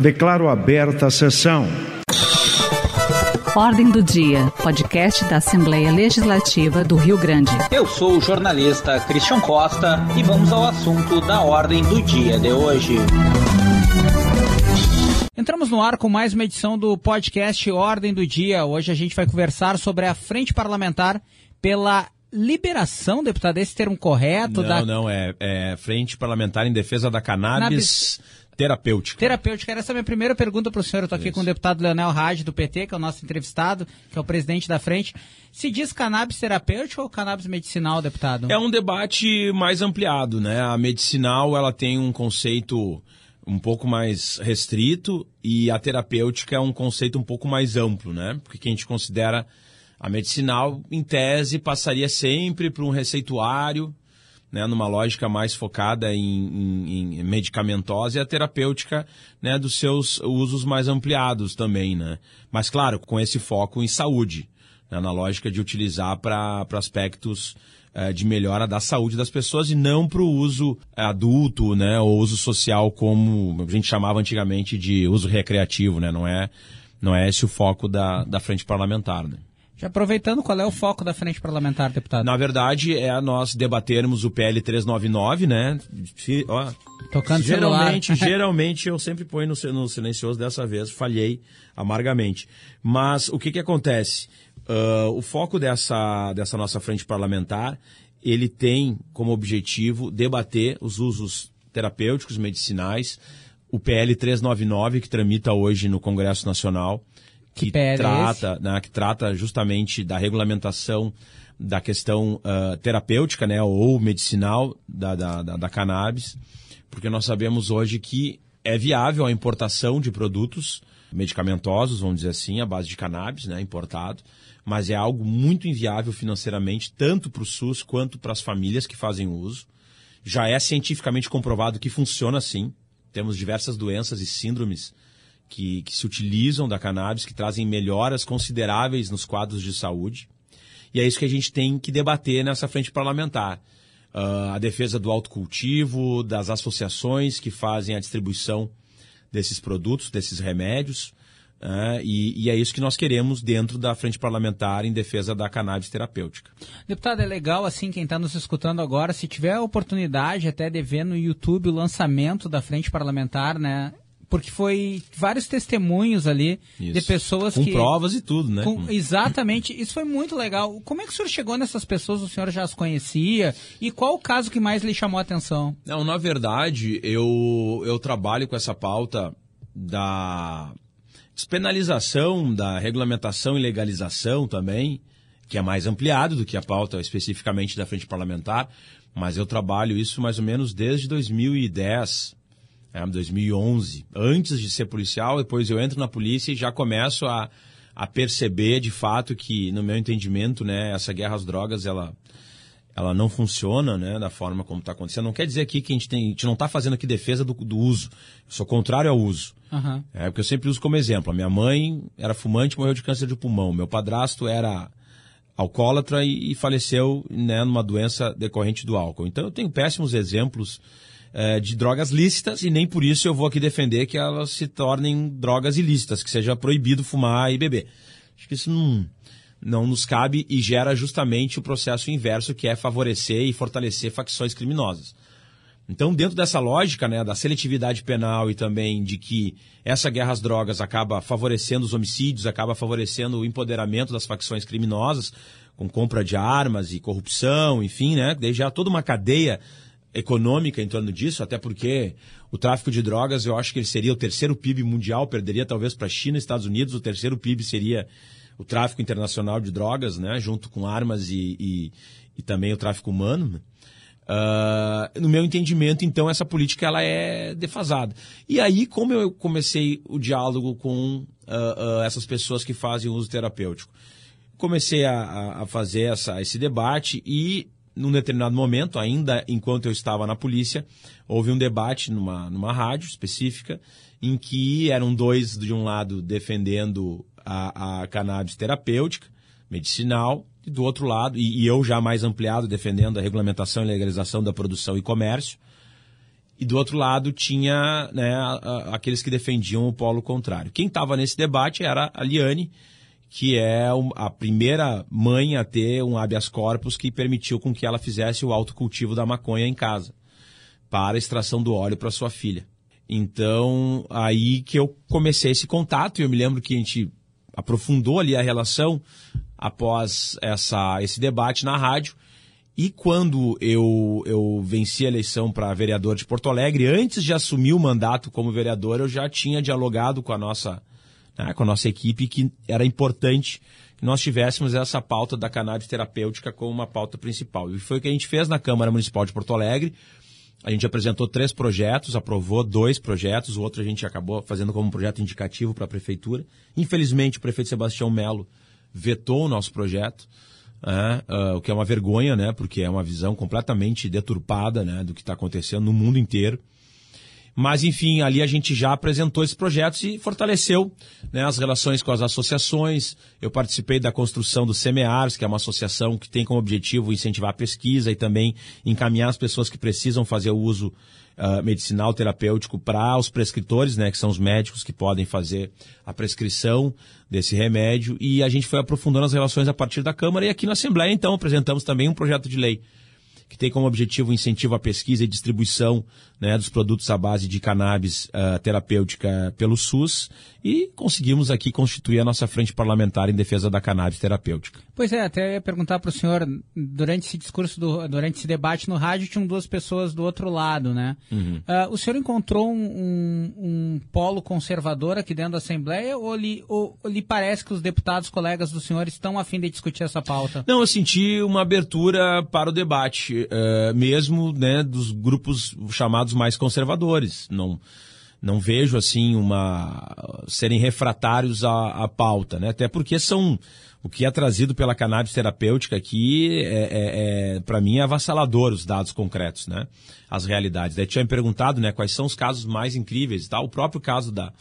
Declaro aberta a sessão. Ordem do Dia, podcast da Assembleia Legislativa do Rio Grande. Eu sou o jornalista Christian Costa e vamos ao assunto da Ordem do Dia de hoje. Entramos no ar com mais uma edição do podcast Ordem do Dia. Hoje a gente vai conversar sobre a frente parlamentar pela liberação, deputado, esse termo correto? Não, da... não, é, é Frente Parlamentar em Defesa da Cannabis, cannabis... Terapêutica. Terapêutica. Essa é a minha primeira pergunta para o senhor. Eu estou aqui Isso. com o deputado Leonel Raj, do PT, que é o nosso entrevistado, que é o presidente da frente. Se diz cannabis terapêutico ou cannabis medicinal, deputado? É um debate mais ampliado, né? A medicinal, ela tem um conceito um pouco mais restrito e a terapêutica é um conceito um pouco mais amplo, né? Porque que a gente considera a medicinal, em tese, passaria sempre por um receituário, né, numa lógica mais focada em, em, em, medicamentosa e a terapêutica né, dos seus usos mais ampliados também, né? Mas claro, com esse foco em saúde, né, na lógica de utilizar para aspectos eh, de melhora da saúde das pessoas e não para o uso adulto, né, ou uso social como a gente chamava antigamente de uso recreativo, né? Não é, não é esse o foco da, da frente parlamentar, né? Já aproveitando, qual é o foco da frente parlamentar, deputado? Na verdade, é nós debatermos o PL 399, né? Ó, Tocando geralmente, geralmente eu sempre ponho no, no, silencioso, dessa vez falhei amargamente. Mas o que que acontece? Uh, o foco dessa, dessa nossa frente parlamentar, ele tem como objetivo debater os usos terapêuticos, medicinais, o PL 399, que tramita hoje no Congresso Nacional, que, que trata, né, que trata justamente da regulamentação da questão uh, terapêutica, né, ou medicinal da, da, da, da cannabis, porque nós sabemos hoje que é viável a importação de produtos medicamentosos, vamos dizer assim, à base de cannabis, né, importado, mas é algo muito inviável financeiramente, tanto para o SUS quanto para as famílias que fazem uso. Já é cientificamente comprovado que funciona assim. Temos diversas doenças e síndromes que, que se utilizam da cannabis, que trazem melhoras consideráveis nos quadros de saúde. E é isso que a gente tem que debater nessa frente parlamentar. Uh, a defesa do autocultivo, das associações que fazem a distribuição desses produtos, desses remédios. Uh, e, e, é isso que nós queremos dentro da frente parlamentar em defesa da cannabis terapêutica. Deputado, é legal assim quem está nos escutando agora, se tiver a oportunidade até de ver no YouTube o lançamento da frente parlamentar, né? Porque foi vários testemunhos ali isso. de pessoas com que... Com provas e tudo, né? Com, exatamente, isso foi muito legal. Como é que o senhor chegou nessas pessoas? O senhor já as conhecia? E qual o caso que mais lhe chamou a atenção? Não, na verdade, eu, eu trabalho com essa pauta da despenalização, da regulamentação e legalização também, que é mais ampliado do que a pauta especificamente da frente parlamentar, mas eu trabalho isso mais ou menos desde 2010, é, 2011. Antes de ser policial, depois eu entro na polícia e já começo a, a perceber de fato que, no meu entendimento, né, essa guerra às drogas, ela, ela não funciona né, da forma como está acontecendo. Não quer dizer aqui que a gente, tem, a gente não está fazendo aqui defesa do, do uso. Eu sou contrário ao uso. Uhum. É porque eu sempre uso como exemplo. A minha mãe era fumante morreu de câncer de pulmão. Meu padrasto era alcoólatra e, e faleceu né, numa doença decorrente do álcool. Então eu tenho péssimos exemplos é, de drogas lícitas e nem por isso eu vou aqui defender que elas se tornem drogas ilícitas, que seja proibido fumar e beber. Acho que isso não, não nos cabe e gera justamente o processo inverso, que é favorecer e fortalecer facções criminosas. Então, dentro dessa lógica né, da seletividade penal e também de que essa guerra às drogas acaba favorecendo os homicídios, acaba favorecendo o empoderamento das facções criminosas, com compra de armas e corrupção, enfim, né, desde já toda uma cadeia econômica em torno disso, até porque o tráfico de drogas eu acho que ele seria o terceiro PIB mundial, perderia talvez para a China e Estados Unidos, o terceiro PIB seria o tráfico internacional de drogas, né, junto com armas e, e, e também o tráfico humano. Uh, no meu entendimento, então, essa política ela é defasada. E aí, como eu comecei o diálogo com uh, uh, essas pessoas que fazem uso terapêutico? Comecei a, a fazer essa, esse debate e num determinado momento, ainda enquanto eu estava na polícia, houve um debate numa, numa rádio específica em que eram dois de um lado defendendo a, a cannabis terapêutica, medicinal, e do outro lado, e, e, eu já mais ampliado defendendo a regulamentação e legalização da produção e comércio. e do outro lado tinha né, aqueles que defendiam o polo contrário. Quem estava nesse debate era a Liane, que é a primeira mãe a ter um habeas corpus que permitiu com que ela fizesse o autocultivo da maconha em casa, para extração do óleo para sua filha. Então, aí que eu comecei esse contato, e eu me lembro que a gente aprofundou ali a relação após essa, esse debate na rádio. E quando eu, eu venci a eleição para vereador de Porto Alegre, antes de assumir o mandato como vereador, eu já tinha dialogado com a nossa né, com a nossa equipe, que era importante que nós tivéssemos essa pauta da cannabis terapêutica como uma pauta principal. E foi o que a gente fez na Câmara Municipal de Porto Alegre. A gente apresentou três projetos, aprovou dois projetos, o outro a gente acabou fazendo como um projeto indicativo para a Prefeitura. Infelizmente, o prefeito Sebastião Melo vetou o nosso projeto, uh, o que é uma vergonha, né, porque é uma visão completamente deturpada né, do que está acontecendo no mundo inteiro. Mas, enfim, ali a gente já apresentou esses projetos e fortaleceu né, as relações com as associações. Eu participei da construção do SEMEARS, que é uma associação que tem como objetivo incentivar a pesquisa e também encaminhar as pessoas que precisam fazer o uso uh, medicinal terapêutico para os prescritores, né, que são os médicos que podem fazer a prescrição desse remédio. E a gente foi aprofundando as relações a partir da Câmara. E aqui na Assembleia, então, apresentamos também um projeto de lei que tem como objetivo incentivo à pesquisa e distribuição né, dos produtos à base de cannabis uh, terapêutica pelo SUS e conseguimos aqui constituir a nossa frente parlamentar em defesa da cannabis terapêutica. Pois é, até ia perguntar para o senhor, durante esse discurso, do, durante esse debate no rádio, tinham duas pessoas do outro lado, né? Uhum. Uh, o senhor encontrou um, um, um, polo conservador aqui dentro da Assembleia ou lhe, ou, ou lhe parece que os deputados colegas do senhor estão a fim de discutir essa pauta? Não, eu senti uma abertura para o debate, uh, mesmo né, dos grupos chamados lados mais conservadores. Não, não vejo assim uma serem refratários à, à pauta, né? Até porque são o que é trazido pela cannabis terapêutica aqui é, é, é para mim é avassalador os dados concretos, né? As realidades. Daí tinha me perguntado, né? Quais são os casos mais incríveis, tá? O próprio caso da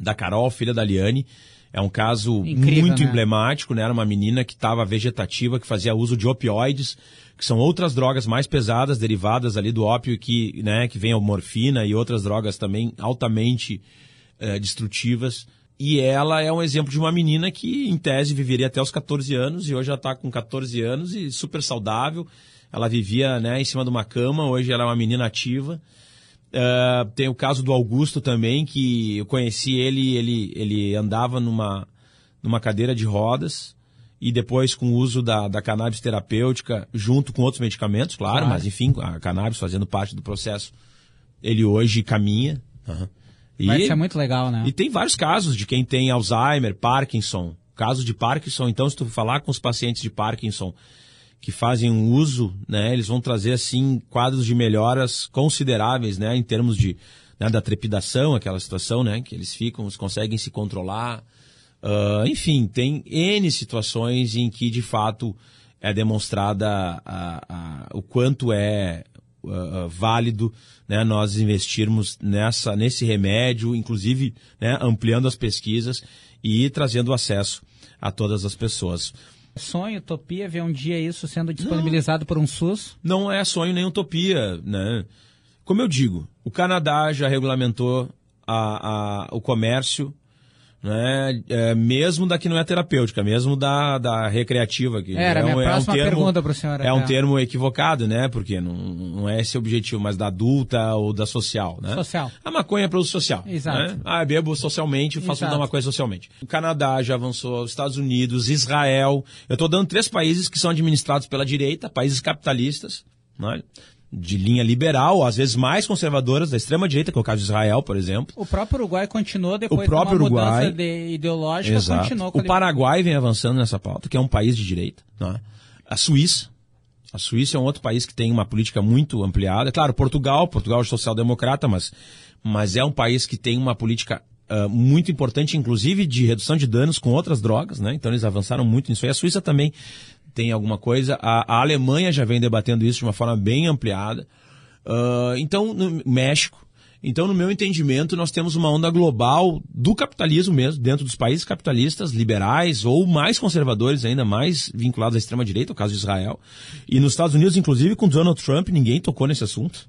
da Carol, filha da Liane, é um caso Incrível, muito né? emblemático, né? Era uma menina que estava vegetativa, que fazia uso de opioides, que são outras drogas mais pesadas derivadas ali do ópio que, né, que vem a morfina e outras drogas também altamente é, destrutivas. E ela é um exemplo de uma menina que, em tese, viveria até os 14 anos e hoje ela está com 14 anos e super saudável. Ela vivia né, em cima de uma cama, hoje ela é uma menina ativa. Uh, tem o caso do Augusto também, que eu conheci ele, ele, ele andava numa, numa cadeira de rodas e depois com o uso da, da cannabis terapêutica junto com outros medicamentos, claro, claro, mas enfim, a cannabis fazendo parte do processo, ele hoje caminha. Uhum. E, Vai ser muito legal, né? E tem vários casos de quem tem Alzheimer, Parkinson. Caso de Parkinson, então, se tu falar com os pacientes de Parkinson que fazem um uso, né, eles vão trazer assim quadros de melhoras consideráveis, né, em termos de né, da trepidação, aquela situação, né, que eles ficam, eles conseguem se controlar, uh, enfim, tem n situações em que de fato é demonstrada a, a, o quanto é uh, válido né, nós investirmos nessa nesse remédio, inclusive né, ampliando as pesquisas e trazendo acesso a todas as pessoas. Sonho, utopia, ver um dia isso sendo disponibilizado não, por um SUS? Não é sonho nem utopia, né? Como eu digo, o Canadá já regulamentou a, a, o comércio né? É, mesmo da que não é terapêutica, mesmo da, da recreativa. Que Era é, minha um, próxima é um termo, pergunta para o senhor. É um termo equivocado, né? Porque não, não é esse o objetivo, mas da adulta ou da social, né? Social. A maconha é para uso social. Exato. Né? Ah, bebo socialmente, faço dar uma coisa socialmente. O Canadá já avançou, os Estados Unidos, Israel. Eu estou dando três países que são administrados pela direita, países capitalistas, né? De linha liberal, às vezes mais conservadoras, da extrema-direita, que é o caso de Israel, por exemplo. O próprio Uruguai continuou depois o próprio de uma Uruguai, mudança de ideológica, exato. continuou com O Paraguai vem avançando nessa pauta, que é um país de direita. Né? A Suíça. A Suíça é um outro país que tem uma política muito ampliada. Claro, Portugal, Portugal é social-democrata, mas, mas é um país que tem uma política Uh, muito importante, inclusive de redução de danos com outras drogas, né? Então eles avançaram muito nisso. E a Suíça também tem alguma coisa. A, a Alemanha já vem debatendo isso de uma forma bem ampliada. Uh, então, no México. Então, no meu entendimento, nós temos uma onda global do capitalismo mesmo, dentro dos países capitalistas, liberais ou mais conservadores, ainda mais vinculados à extrema-direita, o caso de Israel. E nos Estados Unidos, inclusive, com Donald Trump, ninguém tocou nesse assunto.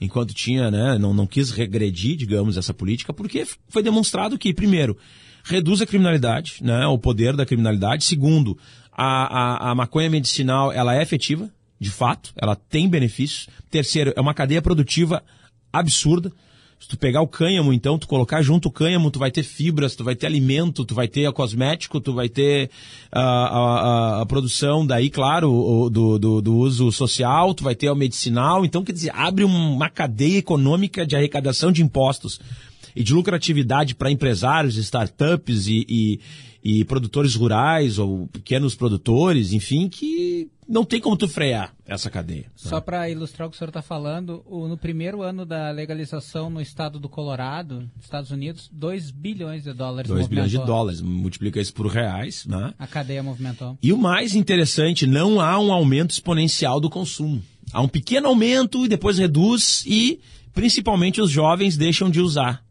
enquanto tinha, né, não, não quis regredir, digamos, essa política, porque foi demonstrado que, primeiro, reduz a criminalidade, né, o poder da criminalidade. Segundo, a, a, a maconha medicinal, ela é efetiva, de fato, ela tem benefícios. Terceiro, é uma cadeia produtiva absurda. Se tu pegar o cânhamo, então, tu colocar junto o cânhamo, tu vai ter fibras, tu vai ter alimento, tu vai ter cosmético, tu vai ter uh, a, a, a, produção daí, claro, o, do, do, do, uso social, tu vai ter o medicinal. Então, quer dizer, abre uma cadeia econômica de arrecadação de impostos e de lucratividade para empresários, startups e, e, e produtores rurais ou pequenos produtores, enfim, que não tem como tu frear essa cadeia. Só né? para ilustrar o que o senhor está falando, o, no primeiro ano da legalização no estado do Colorado, Estados Unidos, 2 bilhões de dólares 2 bilhões de dólares, multiplica isso por reais. Né? A cadeia movimentou. E o mais interessante, não há um aumento exponencial do consumo. Há um pequeno aumento e depois reduz e principalmente os jovens deixam de usar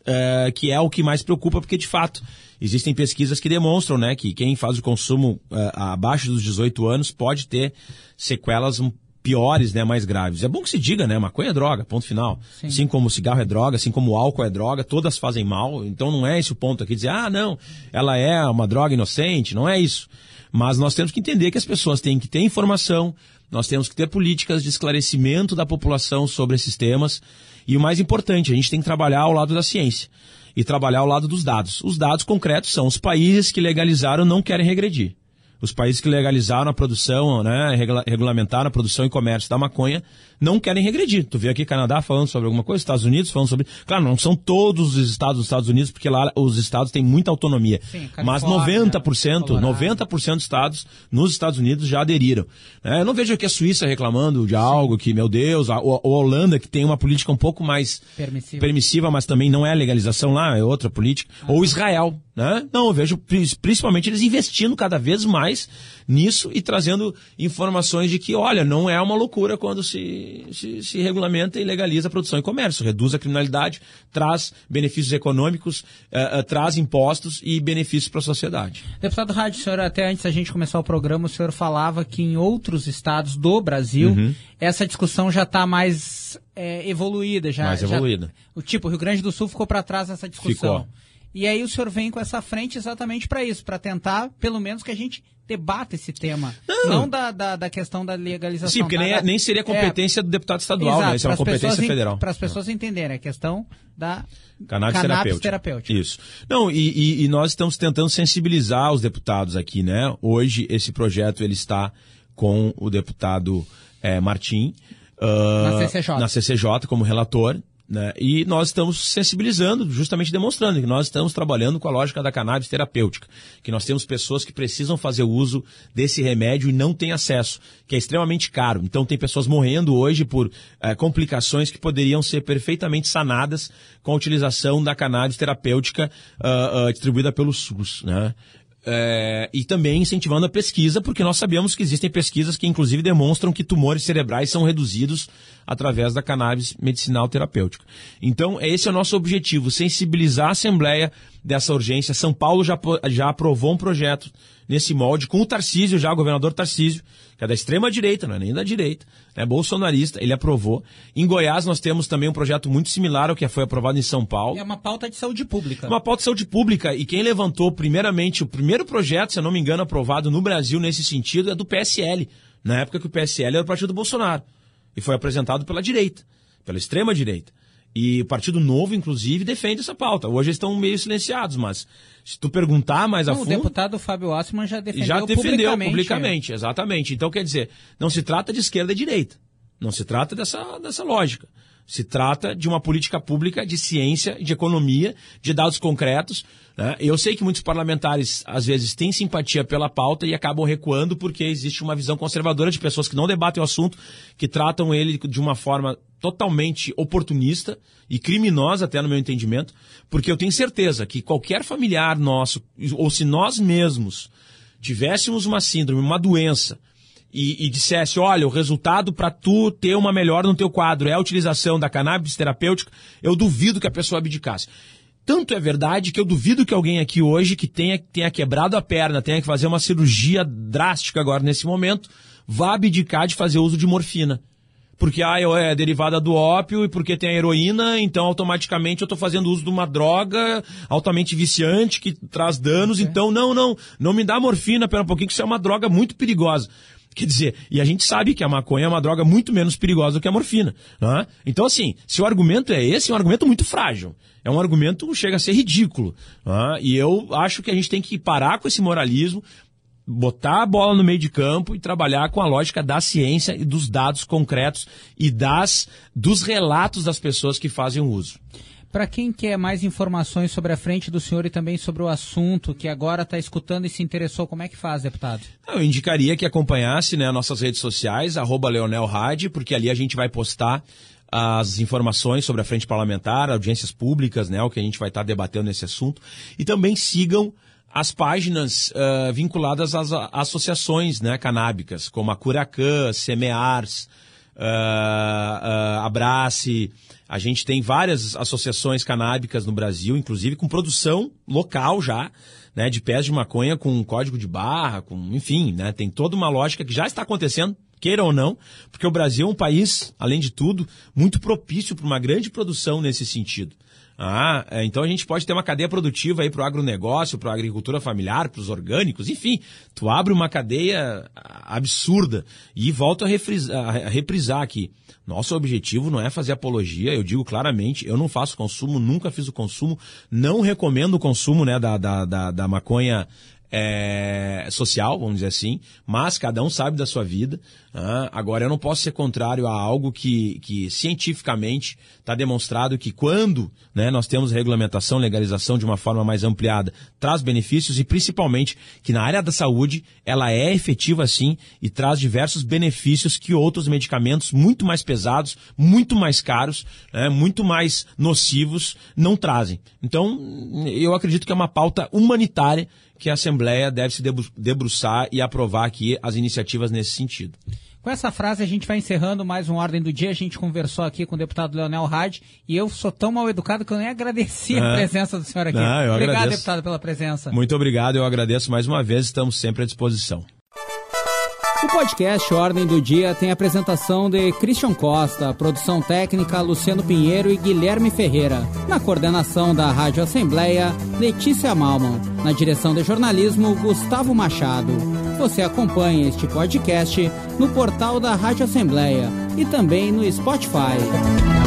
uh, que é o que mais preocupa, porque de fato existem pesquisas que demonstram né, que quem faz o consumo uh, abaixo dos 18 anos pode ter sequelas piores, né, mais graves. É bom que se diga, né, maconha é droga, ponto final. Sim. Assim como o cigarro é droga, assim como o álcool é droga, todas fazem mal. Então não é esse o ponto aqui dizer, ah, não, ela é uma droga inocente, não é isso. Mas nós temos que entender que as pessoas têm que ter informação, nós temos que ter políticas de esclarecimento da população sobre esses temas. E o mais importante, a gente tem que trabalhar ao lado da ciência e trabalhar ao lado dos dados. Os dados concretos são os países que legalizaram não querem regredir. Os países que legalizaram a produção, né, regulamentaram a produção e comércio da maconha, não querem regredir. Tu vê aqui Canadá falando sobre alguma coisa, Estados Unidos falando sobre. Claro, não são todos os estados dos Estados Unidos, porque lá os estados têm muita autonomia. Sim, mas 90%, Colorado. 90% dos estados nos Estados Unidos já aderiram. É, eu não vejo aqui a Suíça reclamando de algo que, meu Deus, a, a, a, Holanda, que tem uma política um pouco mais permissiva, permissiva mas também não é legalização lá, é outra política. Ah. Ou Israel, né? Não, eu vejo principalmente eles investindo cada vez mais nisso e trazendo informações de que, olha, não é uma loucura quando se, se, se regulamenta e legaliza a produção e comércio, reduz a criminalidade, traz benefícios econômicos, uh, uh, traz impostos e benefícios para a sociedade. Deputado Rádio, senhor, até antes da gente começar o programa, o senhor falava que em outros estados do Brasil uhum. essa discussão já está mais é, evoluída. Já, mais evoluída. Já, o tipo, o Rio Grande do Sul ficou para trás nessa discussão. Ficou. E aí o senhor vem com essa frente exatamente para isso, para tentar, pelo menos, que a gente debata esse tema. Não, não da, da, da, questão da legalização. Sim, porque da, nem, é, nem seria competência é, do deputado estadual, exato, né? Isso é uma competência federal. Para as pessoas entenderem, a questão da cannabis, cannabis terapêutica. terapêutica. Isso. Não, e, e, e, nós estamos tentando sensibilizar os deputados aqui, né? Hoje esse projeto ele está com o deputado é, Martim. Uh, na CCJ. Na CCJ como relator. Né? E nós estamos sensibilizando, justamente demonstrando que nós estamos trabalhando com a lógica da cannabis terapêutica, que nós temos pessoas que precisam fazer uso desse remédio e não têm acesso, que é extremamente caro. Então tem pessoas morrendo hoje por é, complicações que poderiam ser perfeitamente sanadas com a utilização da cannabis terapêutica uh, uh, distribuída pelo SUS. Né? É, e também incentivando a pesquisa, porque nós sabemos que existem pesquisas que inclusive demonstram que tumores cerebrais são reduzidos através da cannabis medicinal terapêutica. Então, esse é o nosso objetivo, sensibilizar a Assembleia dessa urgência. São Paulo já, já aprovou um projeto nesse molde, com o Tarcísio, já o governador Tarcísio, que é da extrema direita, não é nem da direita, é bolsonarista, ele aprovou. Em Goiás nós temos também um projeto muito similar ao que foi aprovado em São Paulo. É uma pauta de saúde pública. Uma pauta de saúde pública, e quem levantou primeiramente, o primeiro projeto, se eu não me engano, aprovado no Brasil nesse sentido, é do PSL, na época que o PSL era o partido do Bolsonaro, e foi apresentado pela direita, pela extrema direita. E o Partido Novo, inclusive, defende essa pauta. Hoje eles estão meio silenciados, mas se tu perguntar mais a fundo... O deputado Fábio Assman já defendeu Já defendeu publicamente, publicamente exatamente. Então, quer dizer, não se trata de esquerda e direita. Não se trata dessa, dessa lógica. Se trata de uma política pública de ciência, de economia, de dados concretos. Né? Eu sei que muitos parlamentares, às vezes, têm simpatia pela pauta e acabam recuando porque existe uma visão conservadora de pessoas que não debatem o assunto, que tratam ele de uma forma totalmente oportunista e criminosa, até no meu entendimento, porque eu tenho certeza que qualquer familiar nosso, ou se nós mesmos tivéssemos uma síndrome, uma doença, e, e dissesse, olha, o resultado para tu ter uma melhora no teu quadro é a utilização da cannabis terapêutica, eu duvido que a pessoa abdicasse. Tanto é verdade que eu duvido que alguém aqui hoje que tenha, tenha quebrado a perna, tenha que fazer uma cirurgia drástica agora nesse momento, vá abdicar de fazer uso de morfina. Porque ah, é derivada do ópio e porque tem a heroína, então automaticamente eu estou fazendo uso de uma droga altamente viciante que traz danos. Então, não, não, não me dá morfina, pera um pouquinho, que isso é uma droga muito perigosa. Quer dizer, e a gente sabe que a maconha é uma droga muito menos perigosa do que a morfina. Né? Então, assim, se o argumento é esse, é um argumento muito frágil. É um argumento que chega a ser ridículo. Né? E eu acho que a gente tem que parar com esse moralismo, botar a bola no meio de campo e trabalhar com a lógica da ciência e dos dados concretos e das dos relatos das pessoas que fazem o uso. Para quem quer mais informações sobre a frente do senhor e também sobre o assunto que agora está escutando e se interessou, como é que faz, deputado? Eu indicaria que acompanhasse né, nossas redes sociais, arroba Leonel Hadi, porque ali a gente vai postar as informações sobre a frente parlamentar, audiências públicas, né, o que a gente vai estar tá debatendo nesse assunto. E também sigam as páginas uh, vinculadas às associações né, canábicas, como a Curacã, Semears, uh, uh, Abrace. A gente tem várias associações canábicas no Brasil, inclusive com produção local já, né, de pés de maconha com código de barra, com, enfim, né, tem toda uma lógica que já está acontecendo, queira ou não, porque o Brasil é um país, além de tudo, muito propício para uma grande produção nesse sentido. Ah, é, então a gente pode ter uma cadeia produtiva aí para o agronegócio, para a agricultura familiar, para os orgânicos, enfim. Tu abre uma cadeia absurda. E volto a, refrisar, a reprisar aqui. Nosso objetivo não é fazer apologia, eu digo claramente, eu não faço consumo, nunca fiz o consumo, não recomendo o consumo né, da, da, da, da maconha é, social, vamos dizer assim, mas cada um sabe da sua vida. Ah, agora, eu não posso ser contrário a algo que, que cientificamente está demonstrado que quando né, nós temos regulamentação, legalização de uma forma mais ampliada, traz benefícios e principalmente que na área da saúde ela é efetiva sim e traz diversos benefícios que outros medicamentos muito mais pesados, muito mais caros, né, muito mais nocivos não trazem. Então, eu acredito que é uma pauta humanitária que a Assembleia deve se debruçar e aprovar aqui as iniciativas nesse sentido. Com essa frase, a gente vai encerrando mais um Ordem do Dia. A gente conversou aqui com o deputado Leonel Hadi e eu sou tão mal educado que eu nem agradeci é. a presença do senhor aqui. Não, obrigado, agradeço. deputado, pela presença. Muito obrigado, eu agradeço mais uma vez, estamos sempre à disposição. O podcast Ordem do Dia tem apresentação de Christian Costa, produção técnica Luciano Pinheiro e Guilherme Ferreira. Na coordenação da Rádio Assembleia, Letícia Malman. Na direção de jornalismo, Gustavo Machado. Você acompanha este podcast no portal da Rádio Assembleia e também no Spotify.